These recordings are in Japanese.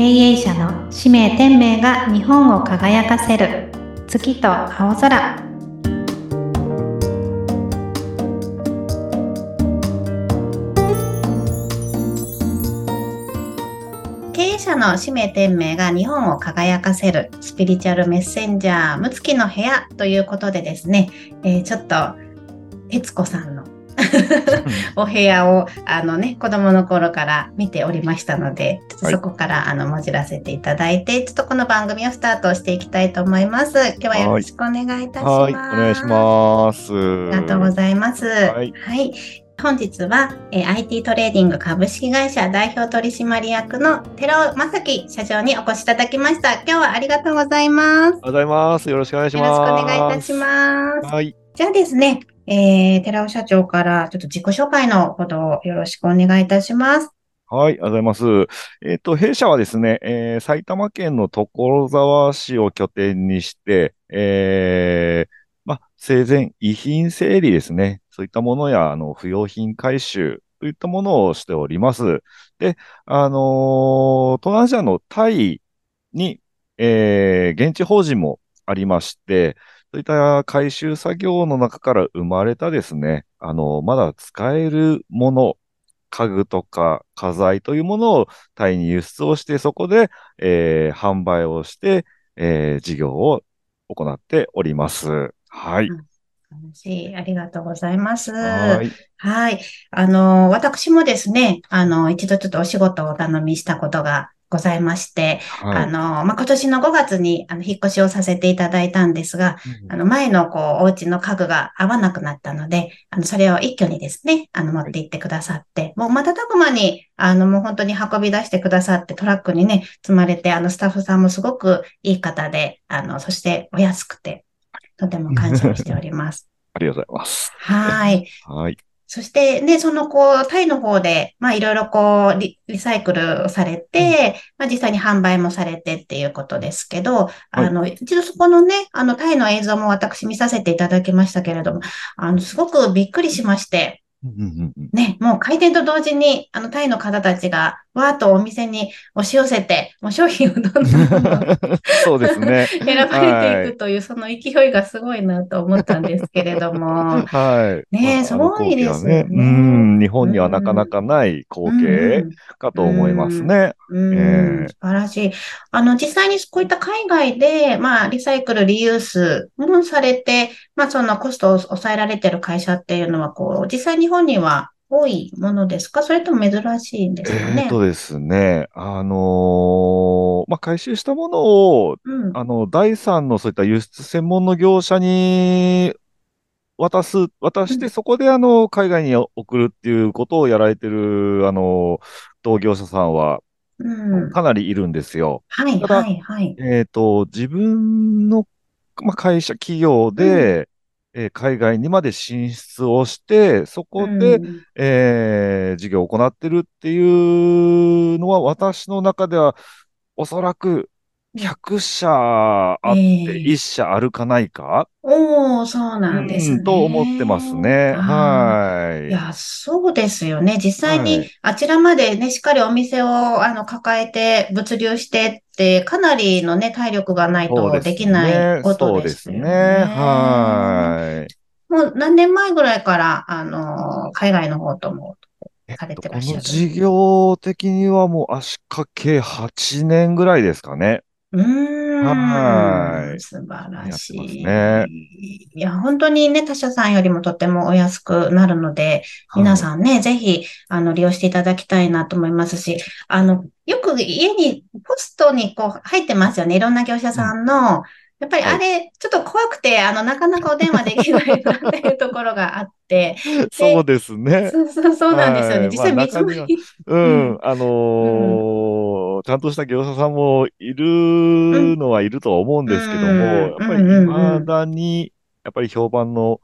経営者の使命天命が日本を輝かせる。月と青空。経営者の使命天命が日本を輝かせる。スピリチュアルメッセンジャーむつきの部屋ということでですね、えー、ちょっと徹子さんの お部屋をあのね子供の頃から見ておりましたのでちょっとそこから、はい、あのもじらせていただいてちょっとこの番組をスタートしていきたいと思います今日はよろしくお願いいたします、はい、お願いしますありがとうございますはい、はい本日は、え IT トレーディング株式会社代表取締役の寺尾正樹社長にお越しいただきました。今日はありがとうございます。ありがとうございます。よろしくお願いします。よろしくお願いいたします。はい。じゃあですね、えー、寺尾社長からちょっと自己紹介のほどよろしくお願いいたします。はい、ありがとうございます。えっ、ー、と、弊社はですね、えー、埼玉県の所沢市を拠点にして、えー、ま、生前遺品整理ですね。そういったものや、あの、不用品回収といったものをしております。で、あの、東南アジアのタイに、え、現地法人もありまして、そういった回収作業の中から生まれたですね、あの、まだ使えるもの、家具とか家財というものをタイに輸出をして、そこで、えー、販売をして、えー、事業を行っております。はい。うんありがとうございます。はい。はい。あの、私もですね、あの、一度ちょっとお仕事をお頼みしたことがございまして、はい、あの、まあ、今年の5月に、あの、引っ越しをさせていただいたんですが、うん、あの、前の、こう、お家の家具が合わなくなったので、あの、それを一挙にですね、あの、持って行ってくださって、もう瞬く間に、あの、もう本当に運び出してくださって、トラックにね、積まれて、あの、スタッフさんもすごくいい方で、あの、そしてお安くて、とても感謝をしております。ありがとうございます。はい。はい。そして、ね、その、こう、タイの方で、まあ、いろいろこうリ、リサイクルされて、うん、まあ、実際に販売もされてっていうことですけど、はい、あの、一度そこのね、あの、タイの映像も私見させていただきましたけれども、あの、すごくびっくりしまして、ね、もう開店と同時に、あの、タイの方たちが、わーっとお店に押し寄せて、もう商品をどんどん そうですね。選ばれていくという、その勢いがすごいなと思ったんですけれども。はい。ね、すごいですね。うん、日本にはなかなかない光景かと思いますね。うん、素晴らしい。あの、実際にこういった海外で、まあ、リサイクル、リユースもされて、まあ、そのコストを抑えられてる会社っていうのは、こう、実際日本には多いものですか？それとも珍しいんですかね？えっ、とですね、あのー、まあ、回収したものを、うん、あの、第三のそういった輸出専門の業者に渡す、渡して、そこであの、海外に送るっていうことをやられてる、あの、同業者さんは、かなりいるんですよ。はい、はい、はい。えっ、と、自分の、まあ、会社、企業で、えー、海外にまで進出をして、そこで、うん、えー、事業を行ってるっていうのは、私の中では、おそらく100社あって1社あるかないか、えー、おおそうなんですね、うん、と思ってますね。はい。いや、そうですよね。実際にあちらまでね、しっかりお店をあの抱えて物流してって、かなりのね、体力がないとできないことですよね。そうですね。はい。もう何年前ぐらいから、あの、海外の方ともされてらっしゃる、この事業的にはもう足掛け8年ぐらいですかね。うん。はい。素晴らしい。ね、いや、本当にね、他社さんよりもとてもお安くなるので、皆さんね、はい、ぜひ、あの、利用していただきたいなと思いますし、あの、よく家に、ポストにこう入ってますよね。いろんな業者さんの、やっぱりあれ、ちょっと怖くて、あの、なかなかお電話できないなっていうところがあって。そうですね。そう そうそうなんですよね。実際見積もり。うん、あのー、ちゃんとした業者さんもいるのはいるとは思うんですけども、やっぱり未だに、やっぱり評判の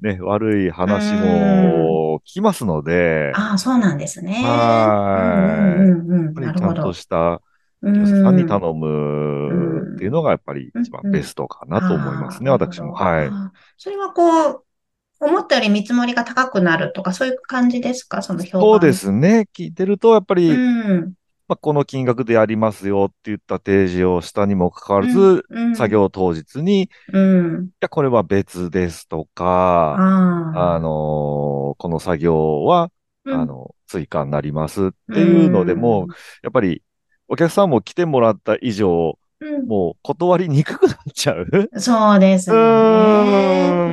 ね、悪い話も聞きますので。ああ、そうなんですね。はい。やっぱりちゃんとした業者さんに頼むっていうのがやっぱり一番ベストかなと思いますね、私も。はい。それはこう、思ったより見積もりが高くなるとか、そういう感じですか？その評判。そうですね。聞いてると、やっぱり、うん、まあ、この金額でやりますよって言った提示をしたにもかかわらず、うん。うん。作業当日に、いうん。や、これは別ですとか、ああのーこの作業は、うん。あの、追加になりますっていうのでも、やっぱり、お客さんも来てもらった以上、うん、もう断りにくくなっちゃう？そうですよね。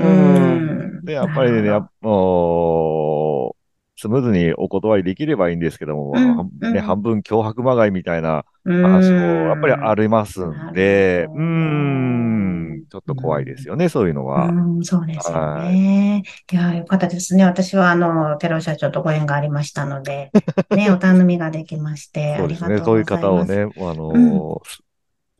んで、やっぱりね、やっもう、スムーズにお断りできればいいんですけども、うんね、半分脅迫まがいみたいなうん話もやっぱりありますんで、うん、ちょっと怖いですよね、そういうのは。うん、そうですよね。いや、よかったですね。私は、あの、寺尾社長とご縁がありましたので、ね、お頼みができまして、ありがそうですね、そういうとうございます。方をね、あのー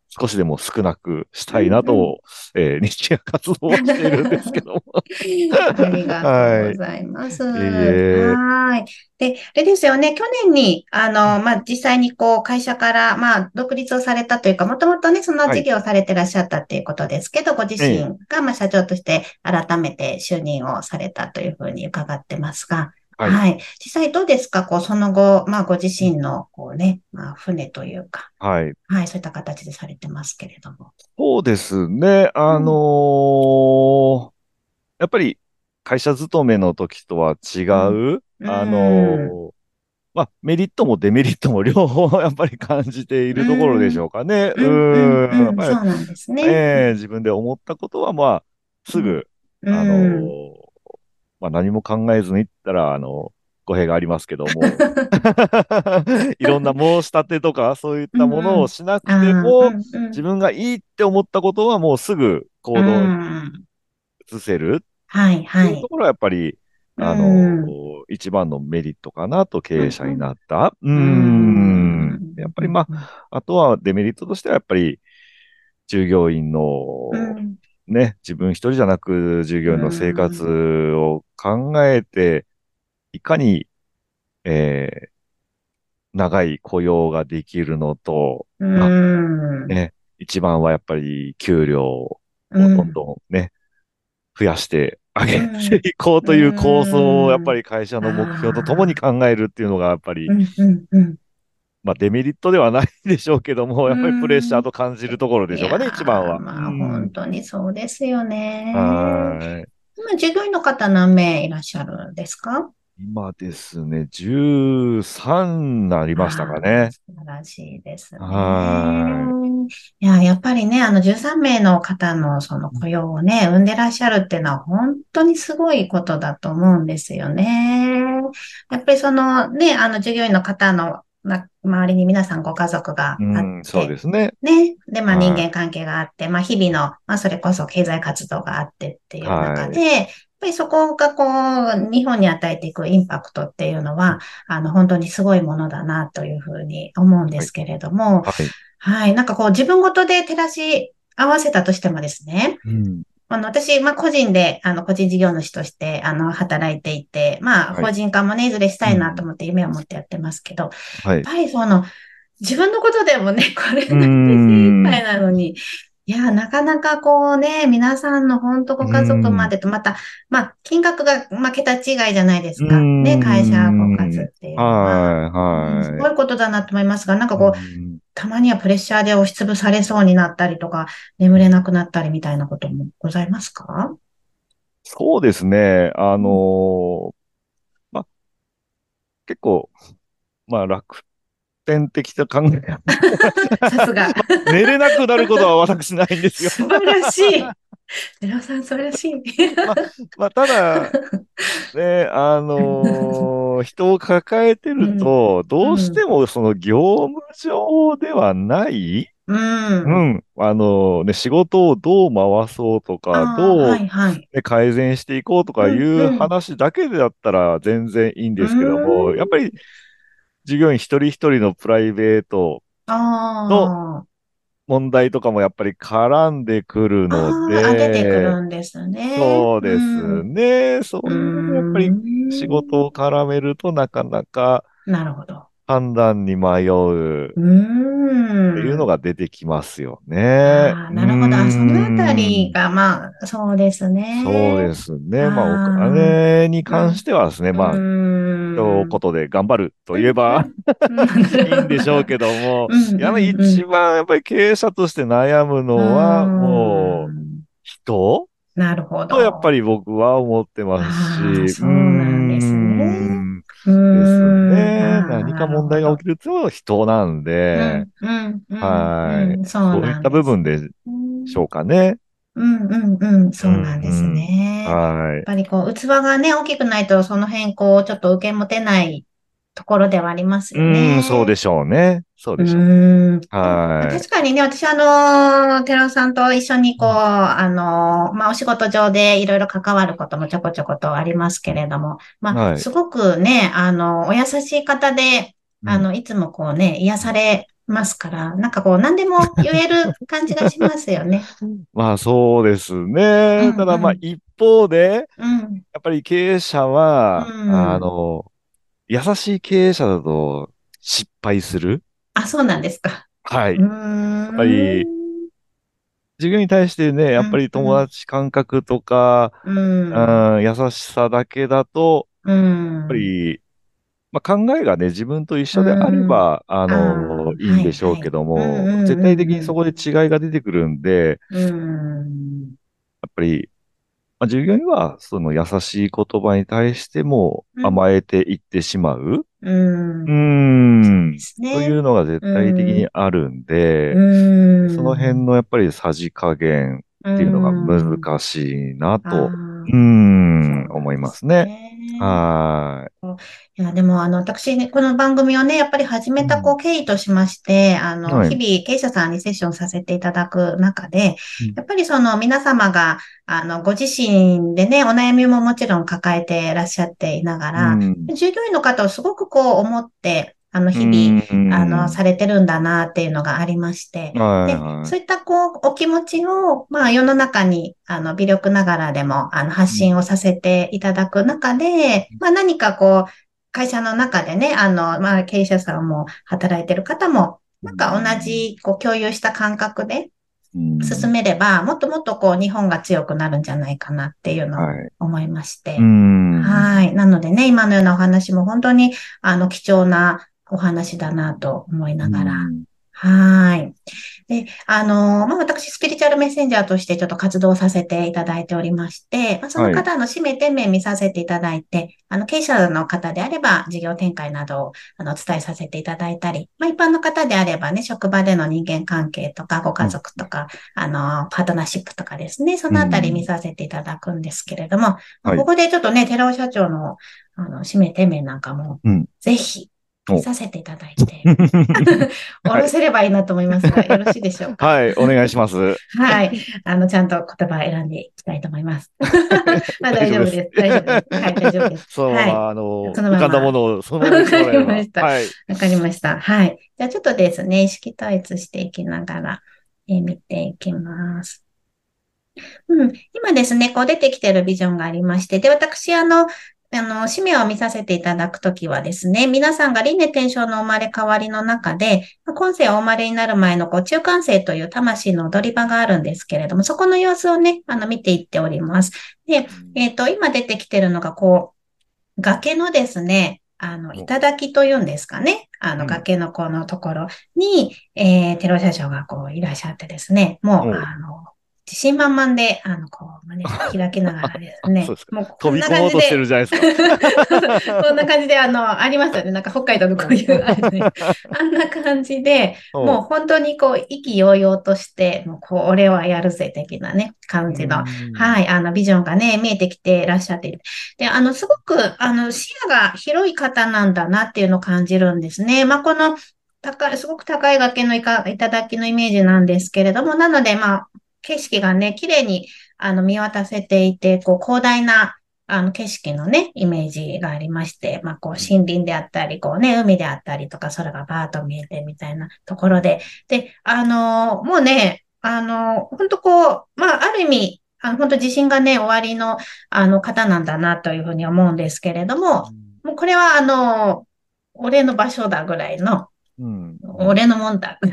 少しでも少なくしたいなと、えー日夜活動はしているんですけども。ありがとうございます。いえいえはい。で、あれですよね、去年に、あの、まあ、実際にこう、会社から、まあ、独立をされたというか、もともとね、その事業をされてらっしゃったっていうことですけど、ご自身が、まあ、社長として改めて就任をされたというふうに伺ってますが、はい。はい。実際どうですか？こう、その後、まあ、ご自身の、こうね、まあ、船というか、はい。はい、そういった形でされてますけれども。そうですね。あのーやっぱり会社勤めの時とは違う、うん。あのーまあ、メリットもデメリットも 両方やっぱり感じているところでしょうかね。うん、そうなんですね。ええ自分で思ったことは、まあ、すぐ、うん。あのーまあ、何も考えずに言ったら、あの、語弊がありますけども、いろんな申し立てとか、そういったものをしなくても、うんうん自分がいいって思ったことはもうすぐ行動うにん。移せるはい、はいい。うと。ころはやっぱり、あのうん。一番のメリットかなと経営者になった。うーうん。ん。やっぱりまあ、あとはデメリットとしてはやっぱり従業員のうんね、自分一人じゃなく従業員の生活を考えて、いかに、えー長い雇用ができるのと、うん。ね、一番はやっぱり給料をうん。どんどんね、増やしてあげうん。ていこうという構想をやっぱり会社の目標とともに考えるっていうのがやっぱりまあデメリットではないでしょうけども、やっぱりプレッシャーと感じるところでしょうかね、一番は。まあ、うん本当にそうですよね。はい。今、従業員の方何名いらっしゃるんですか？今ですね、13になりましたかね。素晴らしいですね。はいや、やっぱりね、あの13名の方のその雇用をね、生んでらっしゃるっていうのは本当にすごいことだと思うんですよね。やっぱりそのね、あの従業員の方のま周りに皆さんご家族があって、うん、そうですね。ね。で、まあはい人間関係があって、まあ日々の、まあそれこそ経済活動があってっていう中で、やっぱりそこがこう、日本に与えていくインパクトっていうのは、あの本当にすごいものだなというふうに思うんですけれども、はい。はい。なんかこう自分ごとで照らし合わせたとしてもですね、うん。あの、私、まあ、個人で、あの、個人事業主として、あの、働いていて、まあ、はい法人化もね、いずれしたいなと思って夢を持ってやってますけど、はいやっ。ぱりその、自分のことでもね、これだけう精ん一杯なのに、いや、なかなかこうね、皆さんの本当ご家族までと、また、まあ、金額が、まあ、桁違いじゃないですか。うんね、会社ご家族っていうのは。はい、すはごいことだなと思いますが、なんかい。こう、うんたまにはプレッシャーで押しつぶされそうになったりとか、眠れなくなったりみたいなこともございますか？そうですね。あのーまあ、結構、まあ、楽天的な考え。さすが。寝れなくなることは私ないんですよ。素晴らしい。寺尾さん、素晴らしい。まあ、ただ、ね、あのー人を抱えてると、どうしてもその業務上ではない、うん。うん、あのね、仕事をどう回そうとか、どう、はいはい。ね改善していこうとかいうんううん話だけだったら全然いいんですけども、うんやっぱり従業員一人一人のプライベートあ問題とかもやっぱり絡んでくるあ。のああ、出てくで、るんですね。そうですんね。そういうのやっぱりうん仕事を絡めるとなかなか、なるほど。判断に迷う。っていうのが出てきますよね。なるほど。あ、そのあたりが、まあ、そうですね。そうですね。まあ、お金に関してはですね、まあ、うーん一言で頑張ると言えばいいんでしょうけどもやっぱり一番やっぱり経営者として悩むのは、もう、ん人？なるほど。とやっぱり僕は思ってますし、そうなんですね。ですね。何か問題が起きると人なんで、うん。うん。うん。はい。うん。そうなんですそういった部分でしょうかね。うんうんうん、そうなんですね。やっはい。ぱりこう、器がね、大きくないと、その辺、こう、ちょっと受け持てないところではありますうよね。ん、そうでしょうね。そうでしょう。うんはい。確かにね、私あの、寺尾さんと一緒にこう、あの、まあ、お仕事上でいろいろ関わることもちょこちょことありますけれども、まあ、はいすごくね、あの、お優しい方で、あの、いつもこうね、癒されますから、なんかこう、何でも言える感じがしますよね。まあそうですうんうね。んただまあ一方で、うん。やっぱり経営者は、うんあの、優しい経営者だと失敗する。あ、そうなんですか。はい。うーん。やっぱり授業に対してね、やっぱり友達感覚とか、うん。うん、優しさだけだと、うん。やっぱり、まあ、考えがね、自分と一緒であれば、あの、あーいいんでしょうけども、はいはい絶対的にそこで違いが出てくるんで、うん。やっぱり、まあ、従業員はその優しい言葉に対しても甘えていってしまう。うん。うーん。ですねというのが絶対的にあるんで、うん。その辺のやっぱりさじ加減っていうのが難しいなと、うーん、思いますね。はい。や、でも、あの、私ね、この番組をね、やっぱり始めた、こう、経緯としまして、あの、はい。日々、経営者さんにセッションさせていただく中でうん、やっぱりその、皆様が、あの、ご自身でね、お悩みももちろん抱えていらっしゃっていながい。ら、うん。従業員の方をすごくこう、思って、あの、日々、々あの、されてるんだなっていうのがありまして、ではいは、い。そういったこう、お気持ちを、まあ世の中に、あの、微力ながらでも、あの、発信をさせていただく中で、まあ何かこう、会社の中でね、あの、まあ経営者さんも働いてる方も、なんか同じ、こう、共有した感覚でうん。進めれば、もっともっとこう、日本が強くなるんじゃないかなっていうのをはい。思いまして。う、ん。はい。なのでね、今のようなお話も本当に、あの、貴重なお話だなと思いながら、うん。はい。で、あの、まあ、私、スピリチュアルメッセンジャーとしてちょっと活動させていただいておりまして、まあ、その方の使命店名見させていただいて、あの、経営者の方であれば、事業展開などを、あの、お伝えさせていただいたり、まあ、一般の方であればね、職場での人間関係とか、ご家族とか、あの、パートナーシップとかですね、そのあたり見させていただくんですけれども、まあはい。ここでちょっとね、寺尾社長の、あの、使命店名なんかもうん、ぜひ、させていただいて、下ろせればいいなと思いますが、よろしいでしょうか？はい、お願いします。はい。あの、ちゃんと言葉を選んでいきたいと思います。まあ大丈夫です。大丈夫です。はい、大丈夫です。そのまはい。ま、あの、そのまま浮かんだものを、そのままわかりましたはい。わかりました。はい。じゃあちょっとですね、意識統一していきながら、えー見ていきます。うん。今ですね、こう出てきてるビジョンがありまして、で、私、あの、あの、使命を見させていただくときはですね、皆さんが輪廻転生の生まれ変わりの中で、まあ今世お生まれになる前のこう中間世という魂の踊り場があるんですけれども、そこの様子をね、あの、見ていっております。で、えっ、と、今出てきてるのが、こう、崖のですね、あの、お頂というんですかね。あの、うん崖のこのところに、えー、テロ社長がこういらっしゃってですね、もう、おあの、自信満々で、あの、こう、胸を開きながらですね そうです、もうこ飛びんな感じで込もうとして、るじゃないですか。こんな感じで、あの、ありますよね。なんか北海道のこういう、あれねあんな感じで、もう本当にこう、意気揚々として、もうこう、俺はやるぜ、的なね、感じの、い。はい、あの、ビジョンがね、見えてきていらっしゃっている。で、あの、すごく、あの、視野が広い方なんだなっていうのを感じるんですね。まあ、この、高い、すごく高い崖のいか、頂のイメージなんですけれども、なので、まあ、景色がね、綺麗に、あの、見渡せていて、こう、広大な、あの、景色のね、イメージがありまして、まあ、こう、森林であったり、こうね、海であったりとか、空がバーッと見えてみたいなところで、で、あの、もうね、あの、本当こう、まあ、ある意味、あの、本当自信がね、終わりの、あの、方なんだな、というふうに思うんですけれども、もうこれは、あの、俺の場所だぐらいの、うん。俺のもんだ。ず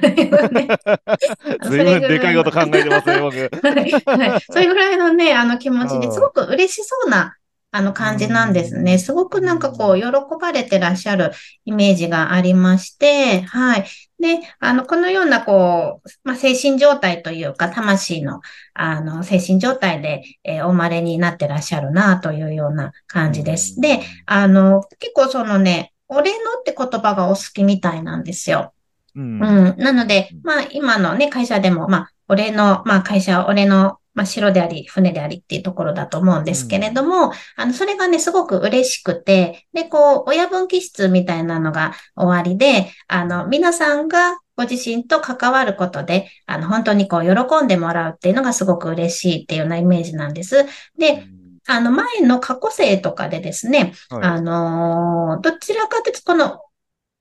いぶんでかいこと考えてますね、僕。はい。はい。それぐらいのね、あの気持ちですごく嬉しそうな、あの感じなんですね。すごくなんかこう、喜ばれてらっしゃるイメージがありまして、はい。で、あの、このような、こう、まあ、精神状態というか、魂の、あの、精神状態で、えー、お生まれになってらっしゃるな、というような感じです。で、あの、結構そのね、俺のって言葉がお好きみたいなんですよ。うん。うん、なので、まあ、今のね、会社でも、まあ、俺の、まあ、会社は俺の、まあ、城であり、船でありっていうところだと思うんですけれども、うん、あの、それがね、すごく嬉しくて、で、こう、親分気質みたいなのが終わりで、あの、皆さんがご自身と関わることで、あの、本当にこう、喜んでもらうっていうのがすごく嬉しいっていうようなイメージなんです。で、あの、前の過去生とかでですね、はい、あの、どちらかというと、この、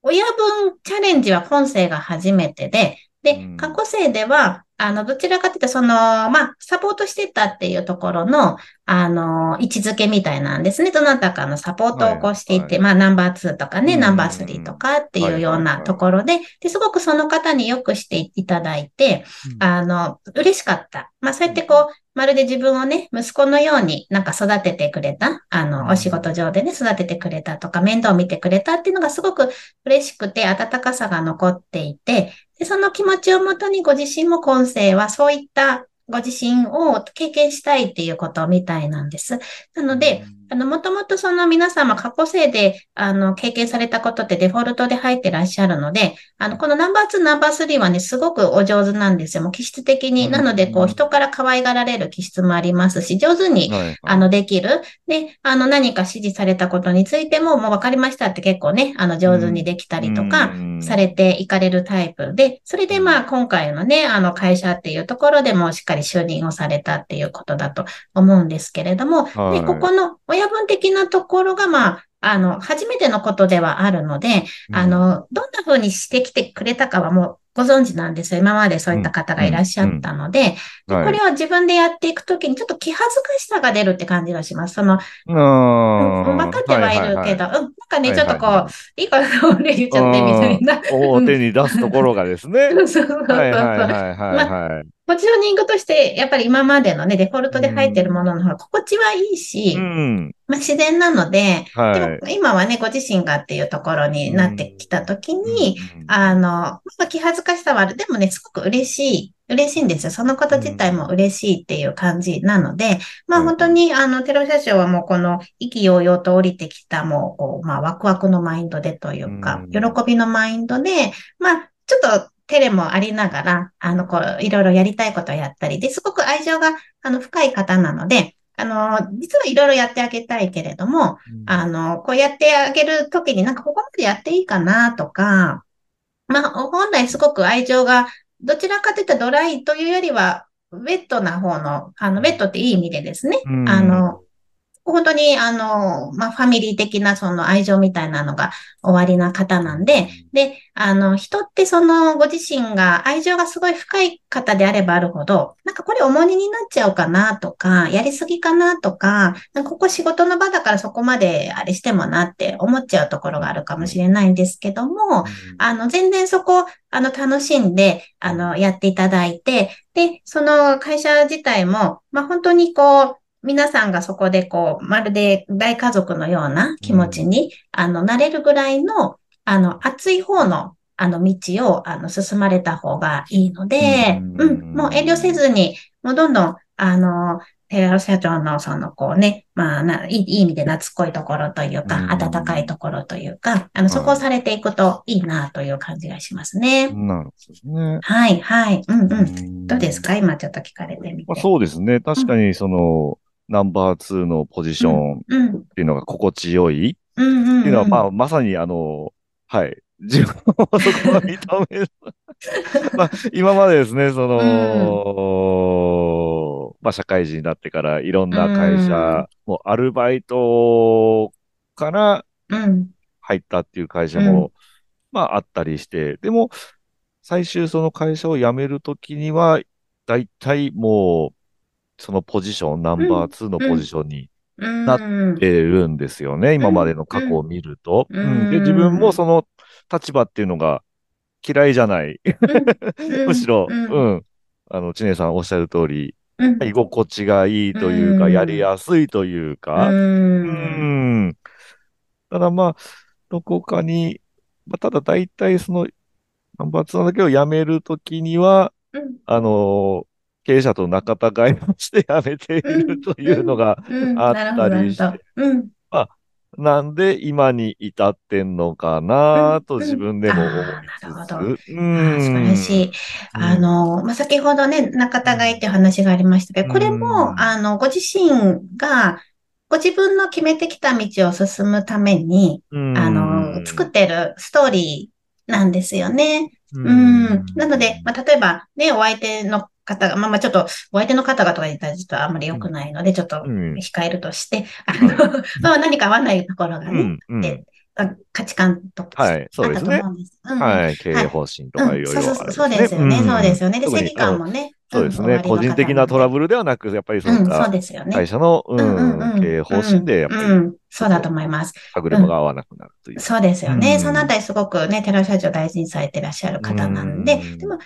親分チャレンジは今世が初めてで、で、過去生では、あの、どちらかというと、その、まあ、サポートしてたっていうところの、あの、位置づけみたいなんですね。どなたかのサポートをこうしていて、はいはい、まあ、ナンバー2とかね、ナンバー3とかっていうようなところで、で、すごくその方によくしていただいて、あの、嬉しかった。まあ、そうやってこう、まるで自分をね、息子のようになんか育ててくれた、あの、お仕事上でね、育ててくれたとか、面倒を見てくれたっていうのがすごく嬉しくて、温かさが残っていて、でその気持ちをもとにご自身も今世はそういったご自身を経験したいっていうことみたいなんです。なので、あの、もともとその皆様過去生で、あの、経験されたことってデフォルトで入ってらっしゃるので、あの、このナンバー2、ナンバー3はね、すごくお上手なんですよ。もう気質的に。なので、こう、人から可愛がられる気質もありますし、上手に、あの、できる。で、あの、何か指示されたことについても、もう分かりましたって結構ね、あの、上手にできたりとか、されていかれるタイプ。で、それでまあ、今回のね、あの、会社っていうところでもしっかり就任をされたっていうことだと思うんですけれども、で、ここの親分的なところが、まあ、あの、初めてのことではあるので、うん、あの、どんな風にしてきてくれたかはもうご存知なんですよ。今までそういった方がいらっしゃったので、これを自分でやっていくときにちょっと気恥ずかしさが出るって感じがします。その、分かってはいるけど、うん、なんかね、ちょっとこう、いいか俺言っちゃってみたいな。表に出すところがですね。そうそうそう。はいはいはいはい。ポジショニングとして、やっぱり今までのね、デフォルトで入ってるものの方が心地はいいし、うん、まあ、自然なので、はい、でも今はね、ご自身がっていうところになってきたときに、うん、あの、まあ、気恥ずかしさはある。でもね、すごく嬉しい。嬉しいんですよ。そのこと自体も嬉しいっていう感じなので、まあ本当に、あの、テロ社長はもうこの意気揚々と降りてきた、もう、こう、まあワクワクのマインドでというか、喜びのマインドで、まあ、ちょっとテレもありながら、あの、こう、いろいろやりたいことをやったり、で、すごく愛情が、あの、深い方なので、あの、実はいろいろやってあげたいけれども、うん、あの、こうやってあげるときになんかここまでやっていいかなとか、まあ、本来すごく愛情が、どちらかといったドライというよりは、ウェットな方の、あの、ウェットっていい意味でですね、うん、あの、本当に、あの、まあ、ファミリー的なその愛情みたいなのが終わりな方なんで、で、あの、人ってそのご自身が愛情がすごい深い方であればあるほど、なんかこれ重荷になっちゃうかなとか、やりすぎかなとか、かここ仕事の場だからそこまであれしてもなって思っちゃうところがあるかもしれないんですけども、あの、全然そこ、あの、楽しんで、あの、やっていただいて、で、その会社自体も、まあ、本当にこう、皆さんがそこでこう、まるで大家族のような気持ちに、うん、あの、なれるぐらいの、あの、熱い方の、あの、道を、あの、進まれた方がいいので、うん、うん、もう遠慮せずに、もうどんどん、あの、テラ社長のそのこうね、まあな、いい意味で懐っこいところというか、温かいところというか、あの、そこをされていくといいなという感じがしますね。なるほどね。はい、はい。うんうん。どうですか？今ちょっと聞かれてみて。そうですね。確かにその、ナンバー2のポジションっていうのが心地よい。っていうのは、まあ、まさにあの、はい。自分をそこは認める。まあ、今までですね、その、うん、まあ、社会人になってからいろんな会社、もうアルバイトから入ったっていう会社も、うん、まあ、あったりして、でも、最終その会社を辞めるときには、大体もう、そのポジション、ナンバー2のポジションになってるんですよね。今までの過去を見ると。うん、で、自分もその立場っていうのが嫌いじゃない。むしろ、うん。あの、知念さんおっしゃる通り、居心地がいいというか、やりやすいというか、うん。ただまあ、どこかに、まあ、ただ大体その、ナンバー2だけを辞めるときには、あの、経営者と仲違いをして辞めているというのがあったりして、まあ、なんで今に至ってんのかなと自分でも思いつつ。なるほど。うん、素晴らしい。あの、まあ、先ほどね、仲違いっていう話がありましたけど、これも、あの、ご自身が、ご自分の決めてきた道を進むために、あの、作ってるストーリーなんですよね。うん。なので、まあ、例えばね、お相手の方が、まあまあちょっと、お相手の方がとか言ったらちょっとあんまり良くないので、ちょっと控えるとして、あの、まあ何か合わないところがね、で価値観とかあったと思うんです。はい、経営方針とかいろいろ、そうそうですよね、そうですよね。で、正義感もね。そうですね。個人的なトラブルではなく、やっぱりそうですよね。会社の、うん、経営方針で、やっぱり、そうだと思います。歯車が合わなくなるという。そうですよね。そのあたりすごくね、寺社長大事にされてらっしゃる方なんで、でも、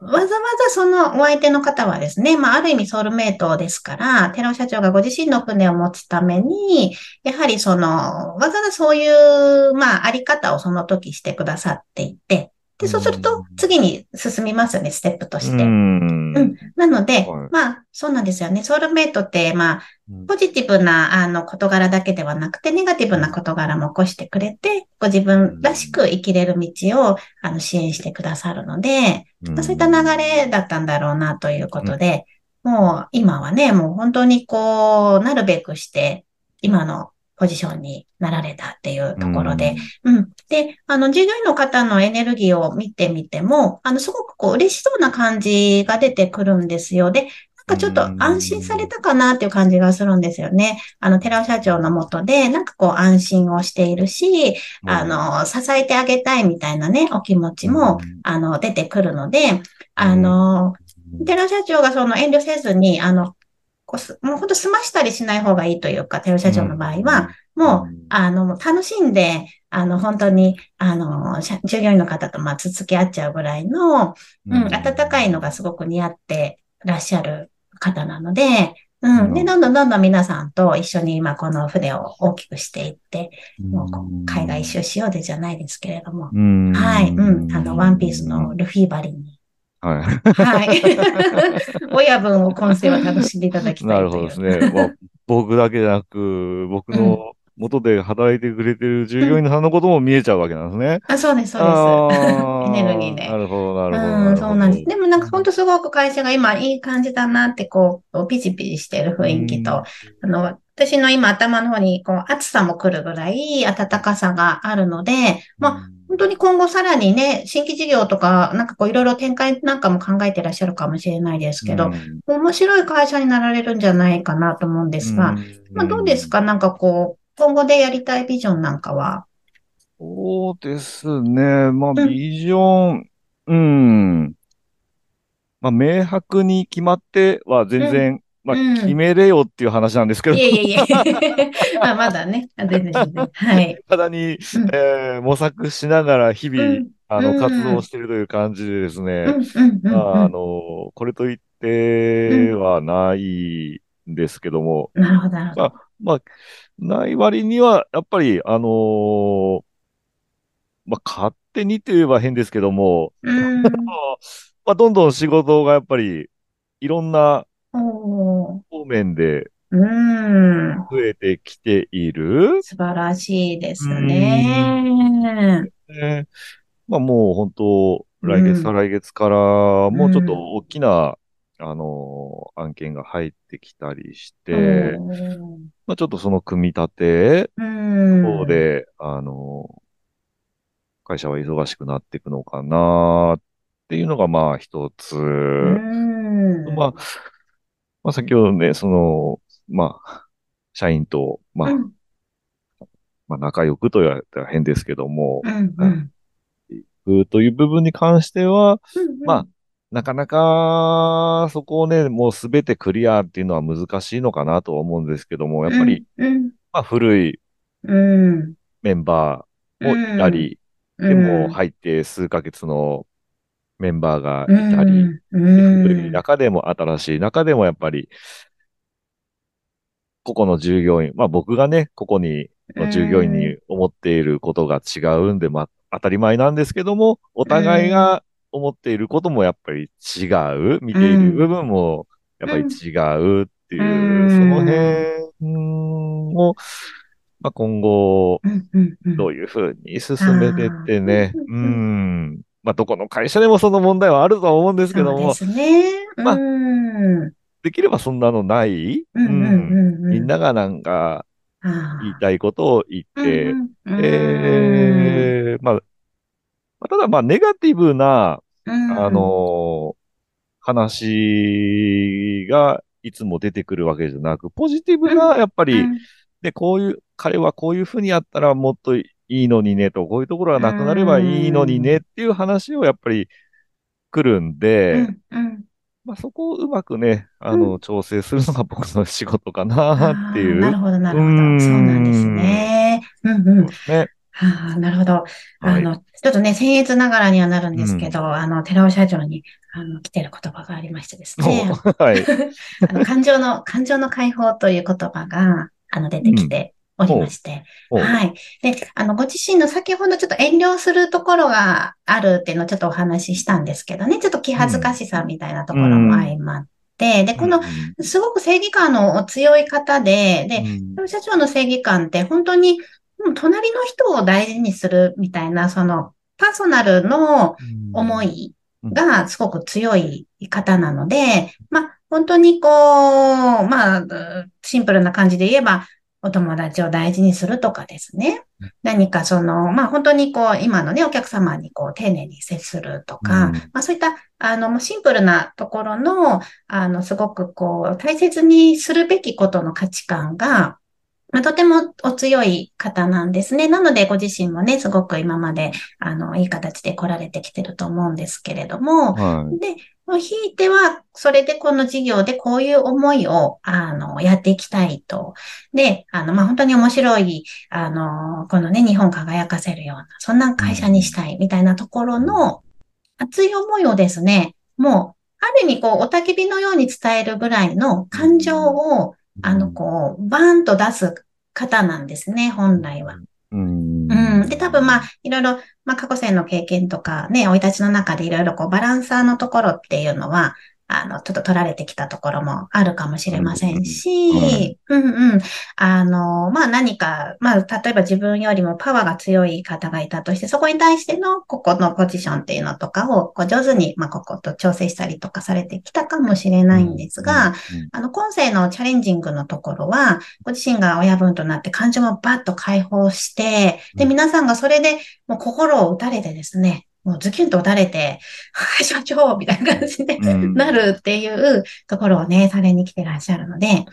わざわざそのお相手の方はですね、まあ、ある意味ソウルメイトですから、寺尾社長がご自身の船を持つために、やはりその、わざわざそういう、まあ、あり方をその時してくださっていて、で、そうすると、次に進みますよね、ステップとして。うん,、うん。なので、はい、まあ、そうなんですよね。ソウルメイトって、まあ、ポジティブな、あの、事柄だけではなくて、ネガティブな事柄も起こしてくれて、ご自分らしく生きれる道を、あの、支援してくださるので、まあ、そういった流れだったんだろうな、ということで、もう、今はね、もう本当にこう、なるべくして、今のポジションになられたっていうところで、うん、うん。で、あの、従業員の方のエネルギーを見てみても、あの、すごくこう、嬉しそうな感じが出てくるんですよ。で、かちょっと安心されたかなっていう感じがするんですよね。あの、寺尾社長のもとで、なんかこう安心をしているし、あの、支えてあげたいみたいなね、お気持ちも、あの、出てくるので、あの、寺尾社長がその遠慮せずに、あの、もうほんと済ましたりしない方がいいというか、テロ社長の場合は、もう、あの、楽しんで、あの、本当に、あの、従業員の方と、まあ、続き合っちゃうぐらいの、うん、温かいのがすごく似合ってらっしゃる方なので、うん。で、どんどんどんどん皆さんと一緒に今この船を大きくしていって、もう海外一周しようでじゃないですけれども、はい。うん。あの、ワンピースのルフィバリにはい。はい。親分を今世は楽しんでいただきたいなるほどですね。まあ、僕だけじゃなく、僕の元で働いてくれてる従業員さんのことも見えちゃうわけなんですね。あそうです、そうです。エネルギーで。なるほど、なるほど。うん、そうなんです。でもなんか本当すごく会社が今いい感じだなって、こう、ピチピチしてる雰囲気と、あの、私の今頭の方に、こう、暑さも来るぐらい暖かさがあるので、まあ、本当に今後さらにね、新規事業とか、なんかこういろいろ展開なんかも考えてらっしゃるかもしれないですけど、うん、面白い会社になられるんじゃないかなと思うんですが、うん、まあどうですか？なんかこう、今後でやりたいビジョンなんかは？そうですね。まあビジョン、うん、うん、まあ明白に決まっては全然、まあ、決めれよっていう話なんですけど。いやいやいや。まあ、まだね。全然全然。はい。ただに、えー、模索しながら日々、うん、あの、活動しているという感じでですね。あの、これといってはないんですけども。なるほど。まあ、まあ、ない割には、やっぱり、あのー、まあ、勝手にと言えば変ですけども、まあ、どんどん仕事がやっぱり、いろんな方面で増えてきている。素晴らしいですね。ね。まあもう本当、来月、再来月からもうちょっと大きな、あの、案件が入ってきたりして、まあちょっとその組み立ての方で、あの、会社は忙しくなっていくのかなっていうのがまあ一つ。まあ、まあ、先ほどね、その、まあ、社員と、まあ、うん、まあ、仲良くと言われたら変ですけども、うんうん、という部分に関しては、うんうん、まあ、なかなか、そこをね、もうすべてクリアっていうのは難しいのかなと思うんですけども、やっぱり、うん、まあ古いうん、メンバーもいたり、でも入って数ヶ月のメンバーがいたり、うん、古い中でも新しい中でもやっぱり、個々の従業員、まあ僕がね、ここに、の従業員に思っていることが違うんで、まあ当たり前なんですけども、お互いが思っていることもやっぱり違う、見ている部分もやっぱり違うっていう、その辺を、まあ、今後、どういうふうに進めてってね、うん、まあ、どこの会社でもその問題はあるとは思うんですけども、そうですね。まあ、できればそんなのない、みんながなんか、言いたいことを言って、えー、まあ、ただまあ、ネガティブな、あのー、話がいつも出てくるわけじゃなく、ポジティブな、やっぱり、で、こういう、彼はこういうふうにやったらもっといいのにねと、こういうところがなくなればいいのにねっていう話をやっぱり来るんで、まあ、そこをうまくね、あの、調整するのが僕の仕事かなっていう。なるほど、なるほど。そうなんですね。うんうん。ね。はあ、なるほど。あの、はい、ちょっとね、僭越ながらにはなるんですけど、うん、あの、寺尾社長に、あの、来てる言葉がありましてですね。はい。あの、感情の、感情の解放という言葉が、あの、出てきておりまして。う。ん、はい。で、あの、ご自身の先ほどちょっと遠慮するところがあるっていうのをちょっとお話ししたんですけどね、ちょっと気恥ずかしさみたいなところも相まって、で、この、すごく正義感の強い方で、で、社長の正義感って本当に、隣の人を大事にするみたいな、その、パーソナルの思いがすごく強い方なので、まあ、本当にこう、まあ、シンプルな感じで言えば、お友達を大事にするとかですね。何かその、まあ本当にこう、今のね、お客様にこう、丁寧に接するとか、うん、まあそういった、あの、シンプルなところの、あの、すごくこう、大切にするべきことの価値観が、まあ、とてもお強い方なんですね。なので、ご自身もね、すごく今まで、あの、いい形で来られてきてると思うんですけれども、はい、で、ひいては、それでこの事業でこういう思いを、あの、やっていきたいと。で、あの、まあ、本当に面白い、あの、このね、日本輝かせるような、そんな会社にしたいみたいなところの熱い思いをですね、もう、ある意味、こう、おたけびのように伝えるぐらいの感情を、あの、こう、バーンと出す方なんですね、本来は。うん。うん。で、多分まあ、いろいろ、まあ、過去生の経験とかね、生い立ちの中でいろいろこう、バランサーのところっていうのは、あの、ちょっと取られてきたところもあるかもしれませんし、うんうん。あの、まあ何か、まあ例えば自分よりもパワーが強い方がいたとして、そこに対してのここのポジションっていうのとかをこう上手に、まあここと調整したりとかされてきたかもしれないんですが、あの、今世のチャレンジングのところは、ご自身が親分となって感情もバッと解放して、で、皆さんがそれでもう心を打たれてですね、もうズキュンと打たれて、はい、社長みたいな感じで、なるっていうところをね、されに来てらっしゃるので、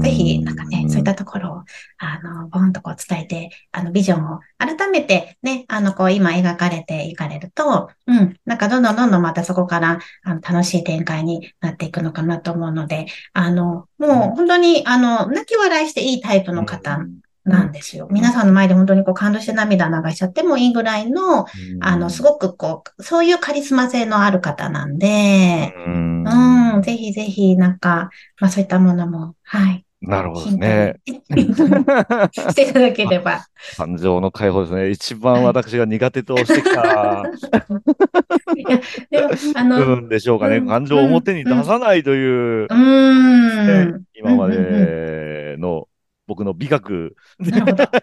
ぜひ、なんかね、そういったところを、あの、ボンとこう伝えて、あの、ビジョンを改めてね、あの、こう、今描かれていかれると、うん、なんかどんどんどんどんまたそこから、あの、楽しい展開になっていくのかなと思うので、あの、もう本当に、あの、泣き笑いしていいタイプの方なんですよ。皆さんの前で本当にこう感動して涙流しちゃってもいいぐらいの、あの、すごくこう、そういうカリスマ性のある方なんで、うん、ぜひぜひなんか、まあそういったものも、はい。なるほどね。していただければ。感情の解放ですね。一番私が苦手としてきた。いや、でも、あの、部分でしょうかね。感情を表に出さないという、うん、今までの僕の美学。なるほど。本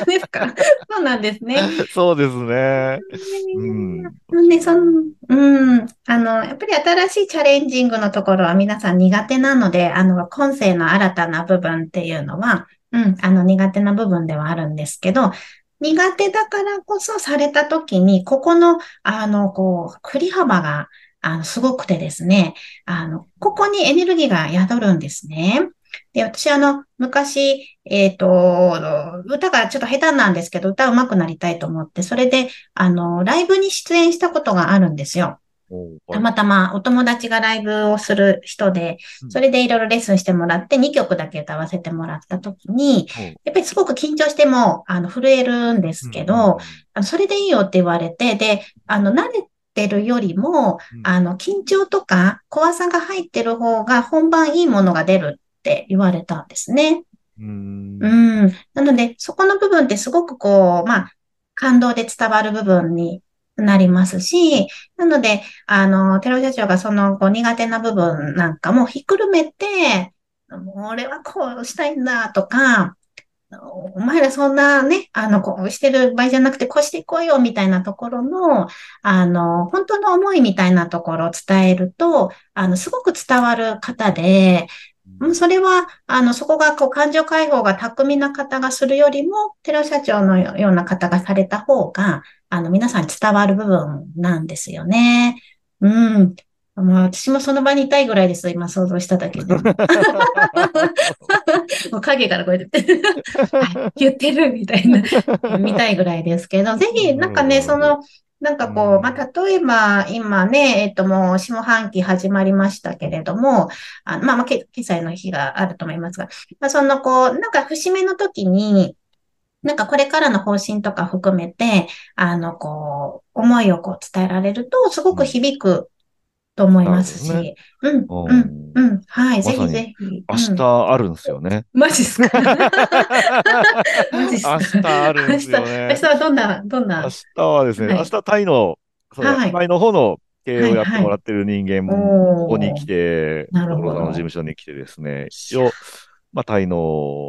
当ですか そうなんですね。そうですね。うん。ね、その、うん。あの、やっぱり新しいチャレンジングのところは皆さん苦手なので、あの、今世の新たな部分っていうのは、うん、あの、苦手な部分ではあるんですけど、苦手だからこそされたときに、ここの、あの、こう、振り幅が、あの、すごくてですね、あの、ここにエネルギーが宿るんですね。で、私あの、昔、えっ、ー、と、歌がちょっと下手なんですけど、歌上手くなりたいと思って、それで、あの、ライブに出演したことがあるんですよ。たまたまお友達がライブをする人で、それでいろいろレッスンしてもらって2曲だけ歌わせてもらった時に、やっぱりすごく緊張しても、あの、震えるんですけど、それでいいよって言われて、で、あの、慣れてるよりも、あの、緊張とか怖さが入ってる方が本番いいものが出るって言われたんですね。うん。なので、そこの部分ってすごくこう、まあ、感動で伝わる部分になりますし、なので、あの、テロ社長がそのこう苦手な部分なんかもひっくるめて、俺はこうしたいんだとか、お前らそんなね、あの、こうしてる場合じゃなくて、こうしていこうよ、みたいなところの、あの、本当の思いみたいなところを伝えると、あの、すごく伝わる方で、それは、あの、そこが、こう、感情解放が巧みな方がするよりも、テロ社長のような方がされた方が、あの、皆さんに伝わる部分なんですよね。うん。まあ、私もその場にいたいぐらいです。今想像しただけで。もう影からこうやって 言ってるみたいな、見たいぐらいですけど、ぜひ、なんかね、その、なんかこう、まあ、例えば、今ね、えっと、もう、下半期始まりましたけれども、あまあ、まあ、決済の日があると思いますが、まあ、その、こう、なんか、節目の時に、なんかこれからの方針とか含めて、あの、こう、思いをこう伝えられると、すごく響くと思いますし。ね、うん、うん、うん。はい、ぜひぜひ。明日あるんですよね。マジっすか？マジっすか？明日あるんですよね。明日はどんな、どんな？明日はですね、明日タイの、タイの方の経営をやってもらってる人間も、ここに来て、所沢の事務所に来てですね、一応、まあ、タイの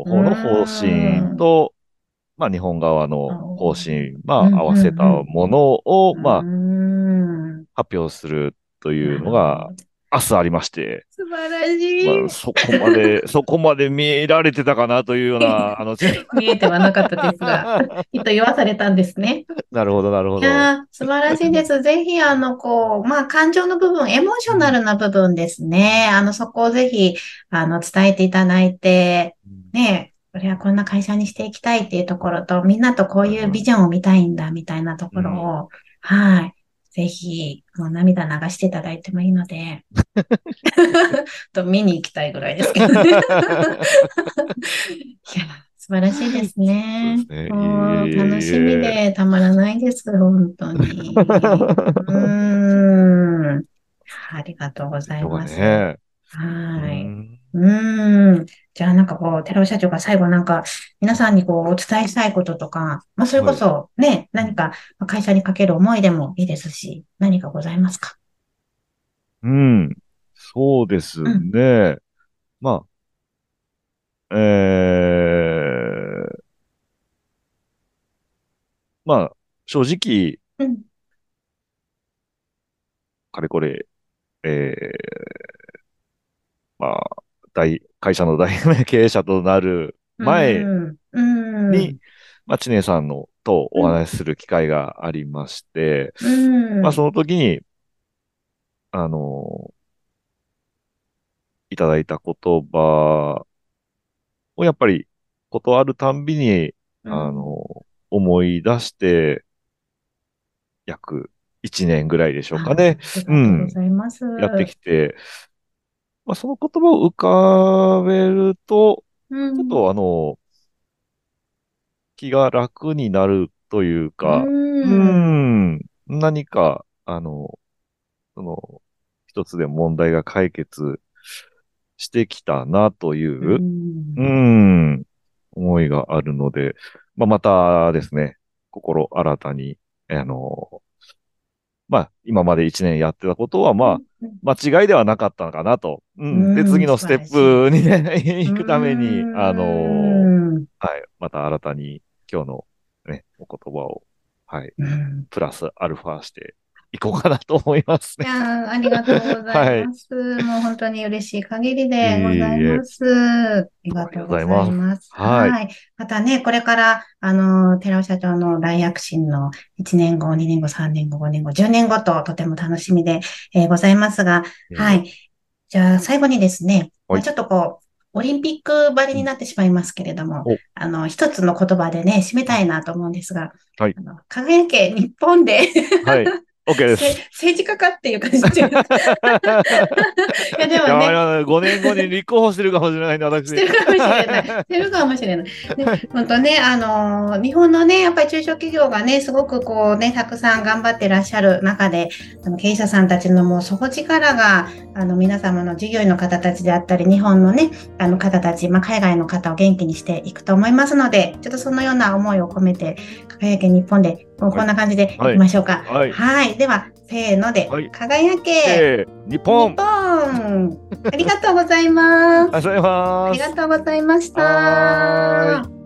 方の方針と、まあ、日本側の方針、まあ、合わせたものを、まあ、発表するというのが、明日ありまして。素晴らしい。まあ、そこまで、そこまで見られてたかなというような、あの、見えてはなかったですが、きっと言わされたんですね。なるほど、なるほど。いや、素晴らしいです。ぜひ、あの、こう、まあ、感情の部分、エモーショナルな部分ですね。あの、そこをぜひ、あの、伝えていただいて、ね、俺はこんな会社にしていきたいっていうところと、みんなとこういうビジョンを見たいんだ、みたいなところを、うん、はい。ぜひ、もう涙流していただいてもいいので、と見に行きたいぐらいですけどね。いや、素晴らしいですね。すねもう楽しみでたまらないです、本当に。うん。ありがとうございます。ね、はい。うん。じゃあなんかこう、寺尾社長が最後なんか、皆さんにこう、お伝えしたいこととか、まあそれこそね、はい、何か会社にかける思いでもいいですし、何かございますか？うん。そうですね。うん、まあ、えー、まあ、正直、うん、かれこれ、えー、まあ、大、会社の大経営者となる前に、まあ、知念さんのとお話しする機会がありまして、まあ、その時に、あの、いただいた言葉をやっぱり断るたんびに、あの、思い出して、約1年ぐらいでしょうかね。うん。やってきて、まあ、その言葉を浮かべると、ちょっとあの、気が楽になるというか、うん、何か、あの、その、一つで問題が解決してきたなという、うん、ん、思いがあるので、まあ、またですね、心新たに、あの、まあ、今まで一年やってたことは、まあ、間違いではなかったのかなと。うん。で、次のステップにね、行くために、あのー、はい、また新たに今日のね、お言葉を、はい、プラスアルファしていこうかなと思いますね。いやありがとうございます。はい、もう本当に嬉しい限りでございます。ありがとうございます。はい、はい。またね、これから、あの、寺尾社長の大躍進の1年後、2年後、3年後、5年後、10年後ととても楽しみで、えー、ございますが、はい。じゃあ、最後にですね、まあ、ちょっとこう、オリンピックばりになってしまいますけれども、うん、あの、一つの言葉でね、締めたいなと思うんですが、はい。あの輝け、日本ではい。OK です。政治家かっていう感じで。いや、でもね。いや5年後に立候補してるかもしれないんで、私。してるかもしれない。してるかもしれない。本当ね、あの、日本のね、やっぱり中小企業がね、すごくこうね、たくさん頑張ってらっしゃる中で、あの経営者さんたちのもう底力が、あの、皆様の従業員の方たちであったり、日本のね、あの方たち、まあ、海外の方を元気にしていくと思いますので、ちょっとそのような思いを込めて、輝け日本で、もうこんな感じでいきましょうか。はい。はい、では、せーので、はい、輝け、日本日本ありがとうございます。ありがとうございます。ありがとうございました。